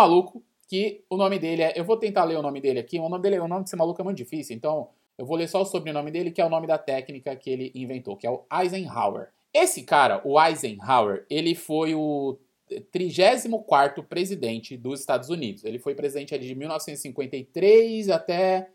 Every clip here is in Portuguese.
maluco que o nome dele é. Eu vou tentar ler o nome dele aqui. O nome dele, o nome desse maluco é muito difícil, então eu vou ler só o sobrenome dele, que é o nome da técnica que ele inventou, que é o Eisenhower. Esse cara, o Eisenhower, ele foi o 34º presidente dos Estados Unidos. Ele foi presidente de 1953 até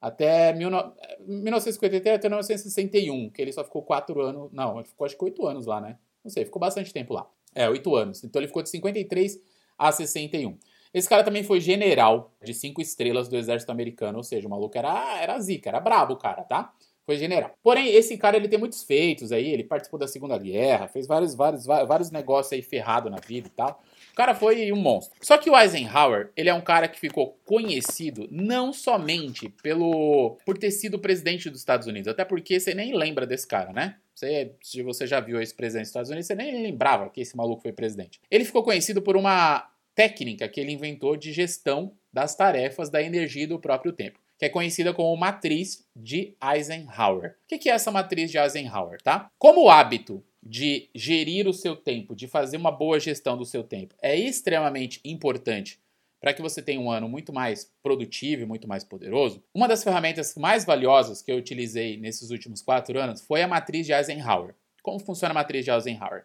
até 1953 até 1961, que ele só ficou quatro anos. Não, ele ficou acho que oito anos lá, né? Não sei, ficou bastante tempo lá. É, oito anos. Então ele ficou de 53 a 61. Esse cara também foi general de cinco estrelas do exército americano, ou seja, o maluco era, era zica, era brabo o cara, tá? Foi general. Porém, esse cara ele tem muitos feitos aí, ele participou da Segunda Guerra, fez vários, vários, vários negócios aí ferrado na vida e tal. O cara foi um monstro. Só que o Eisenhower, ele é um cara que ficou conhecido não somente pelo por ter sido presidente dos Estados Unidos, até porque você nem lembra desse cara, né? Você, se você já viu esse presidente dos Estados Unidos, você nem lembrava que esse maluco foi presidente. Ele ficou conhecido por uma técnica que ele inventou de gestão das tarefas da energia e do próprio tempo, que é conhecida como matriz de Eisenhower. O que é essa matriz de Eisenhower, tá? Como o hábito de gerir o seu tempo, de fazer uma boa gestão do seu tempo, é extremamente importante para que você tenha um ano muito mais produtivo e muito mais poderoso, uma das ferramentas mais valiosas que eu utilizei nesses últimos quatro anos foi a matriz de Eisenhower. Como funciona a matriz de Eisenhower?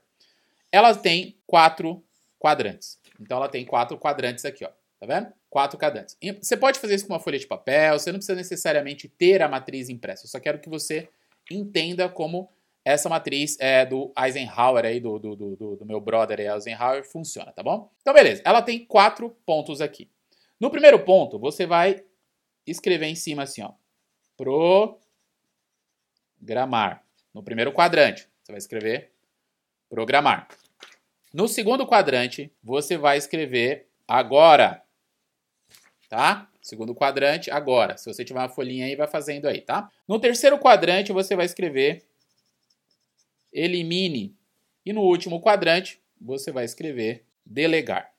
Ela tem quatro quadrantes. Então ela tem quatro quadrantes aqui, ó. Tá vendo? Quatro quadrantes. Você pode fazer isso com uma folha de papel, você não precisa necessariamente ter a matriz impressa. Eu só quero que você entenda como essa matriz é, do Eisenhower aí, do, do, do, do meu brother aí, Eisenhower, funciona, tá bom? Então, beleza. Ela tem quatro pontos aqui. No primeiro ponto, você vai escrever em cima assim, ó. Programar. No primeiro quadrante, você vai escrever programar. No segundo quadrante, você vai escrever agora. Tá? Segundo quadrante, agora. Se você tiver uma folhinha aí, vai fazendo aí, tá? No terceiro quadrante, você vai escrever elimine. E no último quadrante, você vai escrever delegar.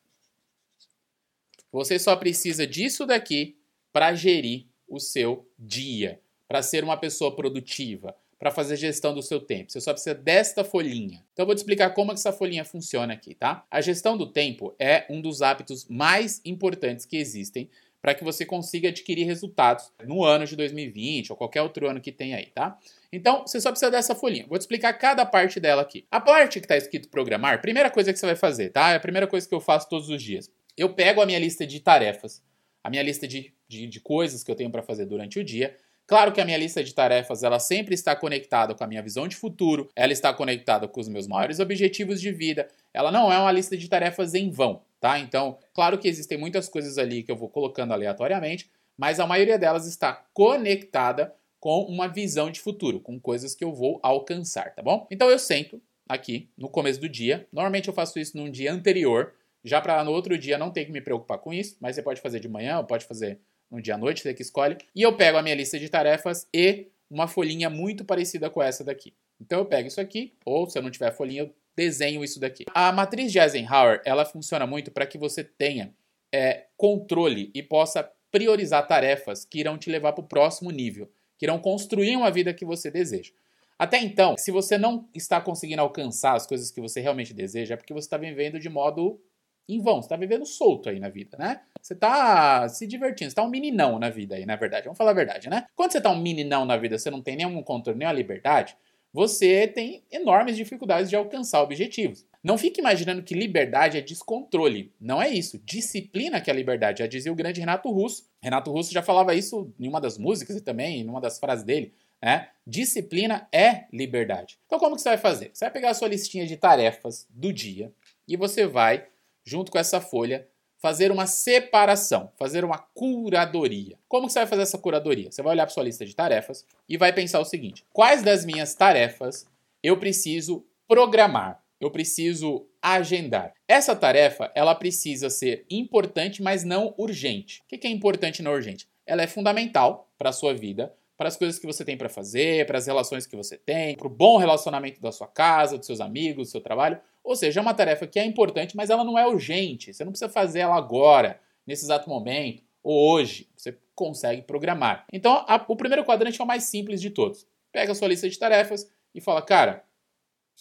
Você só precisa disso daqui para gerir o seu dia, para ser uma pessoa produtiva, para fazer gestão do seu tempo. Você só precisa desta folhinha. Então eu vou te explicar como essa folhinha funciona aqui, tá? A gestão do tempo é um dos hábitos mais importantes que existem para que você consiga adquirir resultados no ano de 2020 ou qualquer outro ano que tenha aí, tá? Então, você só precisa dessa folhinha. Vou te explicar cada parte dela aqui. A parte que está escrito programar, primeira coisa que você vai fazer, tá? É a primeira coisa que eu faço todos os dias. Eu pego a minha lista de tarefas, a minha lista de, de, de coisas que eu tenho para fazer durante o dia, Claro que a minha lista de tarefas ela sempre está conectada com a minha visão de futuro, ela está conectada com os meus maiores objetivos de vida. Ela não é uma lista de tarefas em vão, tá? Então, claro que existem muitas coisas ali que eu vou colocando aleatoriamente, mas a maioria delas está conectada com uma visão de futuro, com coisas que eu vou alcançar, tá bom? Então eu sento aqui no começo do dia. Normalmente eu faço isso num dia anterior, já para no outro dia não ter que me preocupar com isso, mas você pode fazer de manhã, pode fazer no dia à noite, você que escolhe. E eu pego a minha lista de tarefas e uma folhinha muito parecida com essa daqui. Então eu pego isso aqui, ou se eu não tiver folhinha, eu desenho isso daqui. A matriz de Eisenhower, ela funciona muito para que você tenha é, controle e possa priorizar tarefas que irão te levar para o próximo nível, que irão construir uma vida que você deseja. Até então, se você não está conseguindo alcançar as coisas que você realmente deseja, é porque você está vivendo de modo em vão, você está vivendo solto aí na vida, né? Você está se divertindo, você está um meninão na vida aí, na verdade. Vamos falar a verdade, né? Quando você está um meninão na vida, você não tem nenhum controle, nenhuma liberdade, você tem enormes dificuldades de alcançar objetivos. Não fique imaginando que liberdade é descontrole. Não é isso. Disciplina que é a liberdade. Já dizia o grande Renato Russo. Renato Russo já falava isso em uma das músicas e também em uma das frases dele. Né? Disciplina é liberdade. Então, como que você vai fazer? Você vai pegar a sua listinha de tarefas do dia e você vai junto com essa folha, fazer uma separação, fazer uma curadoria. Como você vai fazer essa curadoria? Você vai olhar para sua lista de tarefas e vai pensar o seguinte: quais das minhas tarefas eu preciso programar? Eu preciso agendar. Essa tarefa, ela precisa ser importante, mas não urgente. O que é importante e não urgente? Ela é fundamental para a sua vida, para as coisas que você tem para fazer, para as relações que você tem, para o bom relacionamento da sua casa, dos seus amigos, do seu trabalho. Ou seja, é uma tarefa que é importante, mas ela não é urgente. Você não precisa fazer ela agora, nesse exato momento, ou hoje. Você consegue programar. Então, a, o primeiro quadrante é o mais simples de todos. Pega a sua lista de tarefas e fala, cara,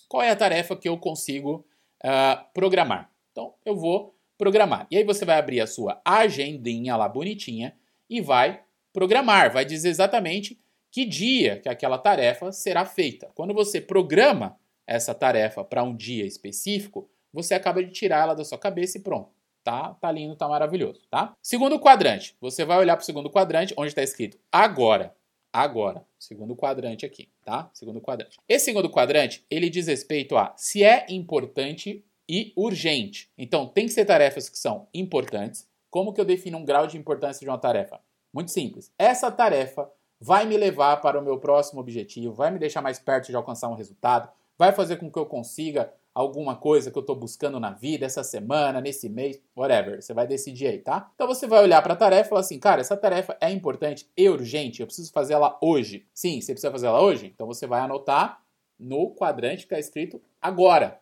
qual é a tarefa que eu consigo uh, programar? Então, eu vou programar. E aí você vai abrir a sua agendinha lá bonitinha e vai programar, vai dizer exatamente que dia que aquela tarefa será feita. Quando você programa essa tarefa para um dia específico, você acaba de tirar ela da sua cabeça e pronto. Tá, tá lindo, tá maravilhoso, tá? Segundo quadrante, você vai olhar para o segundo quadrante, onde está escrito agora. Agora, segundo quadrante aqui, tá? Segundo quadrante. Esse segundo quadrante, ele diz respeito a se é importante e urgente. Então, tem que ser tarefas que são importantes. Como que eu defino um grau de importância de uma tarefa? Muito simples. Essa tarefa vai me levar para o meu próximo objetivo, vai me deixar mais perto de alcançar um resultado, vai fazer com que eu consiga alguma coisa que eu estou buscando na vida essa semana, nesse mês, whatever. Você vai decidir aí, tá? Então você vai olhar para a tarefa e falar assim, cara, essa tarefa é importante e urgente, eu preciso fazer ela hoje. Sim, você precisa fazer ela hoje? Então você vai anotar no quadrante que está escrito agora,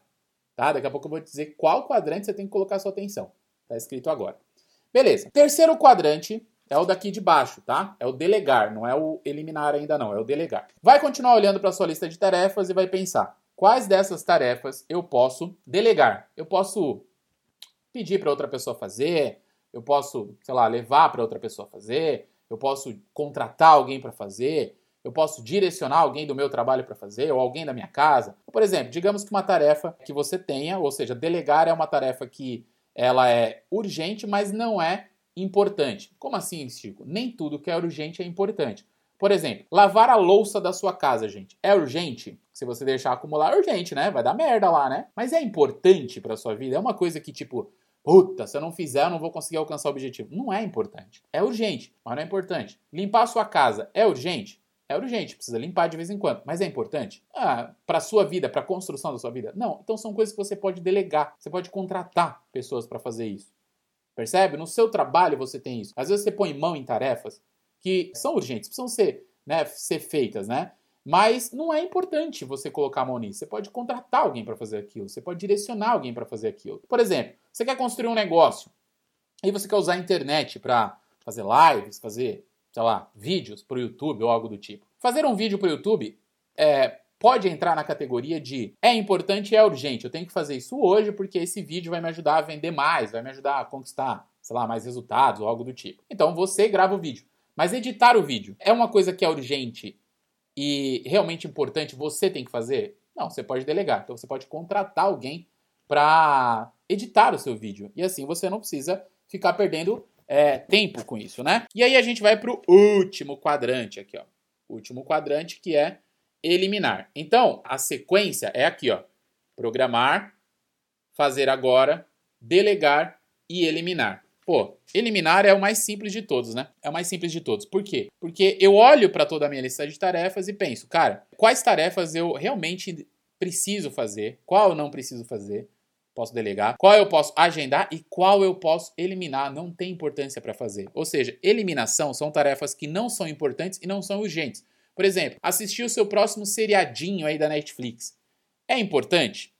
tá? Daqui a pouco eu vou dizer qual quadrante você tem que colocar sua atenção. Está escrito agora. Beleza. Terceiro quadrante é o daqui de baixo, tá? É o delegar, não é o eliminar ainda não, é o delegar. Vai continuar olhando para sua lista de tarefas e vai pensar: quais dessas tarefas eu posso delegar? Eu posso pedir para outra pessoa fazer, eu posso, sei lá, levar para outra pessoa fazer, eu posso contratar alguém para fazer, eu posso direcionar alguém do meu trabalho para fazer ou alguém da minha casa. Por exemplo, digamos que uma tarefa que você tenha, ou seja, delegar é uma tarefa que ela é urgente, mas não é importante. Como assim, Chico? Nem tudo que é urgente é importante. Por exemplo, lavar a louça da sua casa, gente. É urgente? Se você deixar acumular, é urgente, né? Vai dar merda lá, né? Mas é importante para sua vida? É uma coisa que, tipo, puta, se eu não fizer, eu não vou conseguir alcançar o objetivo. Não é importante. É urgente, mas não é importante. Limpar a sua casa é urgente? É urgente, precisa limpar de vez em quando, mas é importante? Ah, para sua vida, para a construção da sua vida? Não. Então são coisas que você pode delegar, você pode contratar pessoas para fazer isso. Percebe? No seu trabalho você tem isso. Às vezes você põe mão em tarefas que são urgentes, precisam ser, né, ser feitas, né? Mas não é importante você colocar a mão nisso. Você pode contratar alguém para fazer aquilo, você pode direcionar alguém para fazer aquilo. Por exemplo, você quer construir um negócio e você quer usar a internet para fazer lives, fazer, sei lá, vídeos para o YouTube ou algo do tipo. Fazer um vídeo para o YouTube é, pode entrar na categoria de é importante e é urgente. Eu tenho que fazer isso hoje porque esse vídeo vai me ajudar a vender mais, vai me ajudar a conquistar, sei lá, mais resultados ou algo do tipo. Então você grava o vídeo. Mas editar o vídeo é uma coisa que é urgente e realmente importante, você tem que fazer? Não, você pode delegar. Então você pode contratar alguém para editar o seu vídeo. E assim você não precisa ficar perdendo é, tempo com isso, né? E aí a gente vai para o último quadrante aqui, ó. último quadrante que é eliminar. Então, a sequência é aqui, ó. Programar, fazer agora, delegar e eliminar. Pô, eliminar é o mais simples de todos, né? É o mais simples de todos. Por quê? Porque eu olho para toda a minha lista de tarefas e penso, cara, quais tarefas eu realmente preciso fazer, qual eu não preciso fazer, posso delegar, qual eu posso agendar e qual eu posso eliminar, não tem importância para fazer. Ou seja, eliminação são tarefas que não são importantes e não são urgentes. Por exemplo, assistir o seu próximo seriadinho aí da Netflix. É importante?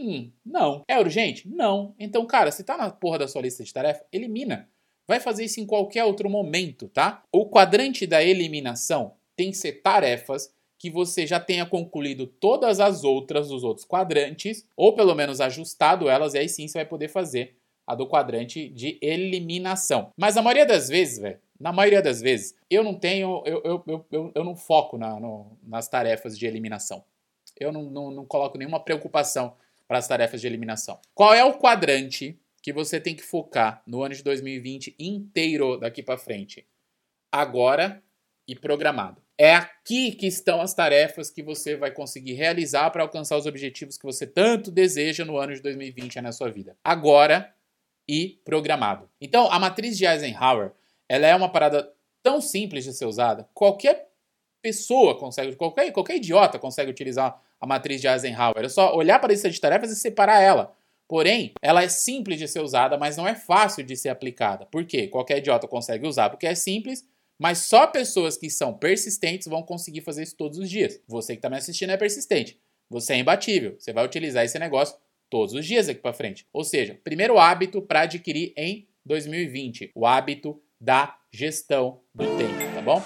Hum, não. É urgente? Não. Então, cara, se tá na porra da sua lista de tarefa, elimina. Vai fazer isso em qualquer outro momento, tá? O quadrante da eliminação tem que ser tarefas que você já tenha concluído todas as outras dos outros quadrantes, ou pelo menos ajustado elas, e aí sim você vai poder fazer a do quadrante de eliminação. Mas a maioria das vezes, velho, na maioria das vezes, eu não tenho, eu, eu, eu, eu, eu não foco na, no, nas tarefas de eliminação. Eu não, não, não coloco nenhuma preocupação para as tarefas de eliminação. Qual é o quadrante que você tem que focar no ano de 2020 inteiro daqui para frente? Agora e programado. É aqui que estão as tarefas que você vai conseguir realizar para alcançar os objetivos que você tanto deseja no ano de 2020 na sua vida. Agora e programado. Então, a matriz de Eisenhower ela é uma parada tão simples de ser usada. Qualquer pessoa consegue, qualquer, qualquer idiota consegue utilizar a matriz de Eisenhower. É só olhar para a lista de tarefas e separar ela. Porém, ela é simples de ser usada, mas não é fácil de ser aplicada. Por quê? Qualquer idiota consegue usar porque é simples, mas só pessoas que são persistentes vão conseguir fazer isso todos os dias. Você que está me assistindo é persistente. Você é imbatível. Você vai utilizar esse negócio todos os dias aqui para frente. Ou seja, primeiro hábito para adquirir em 2020, o hábito da gestão do tempo, tá bom?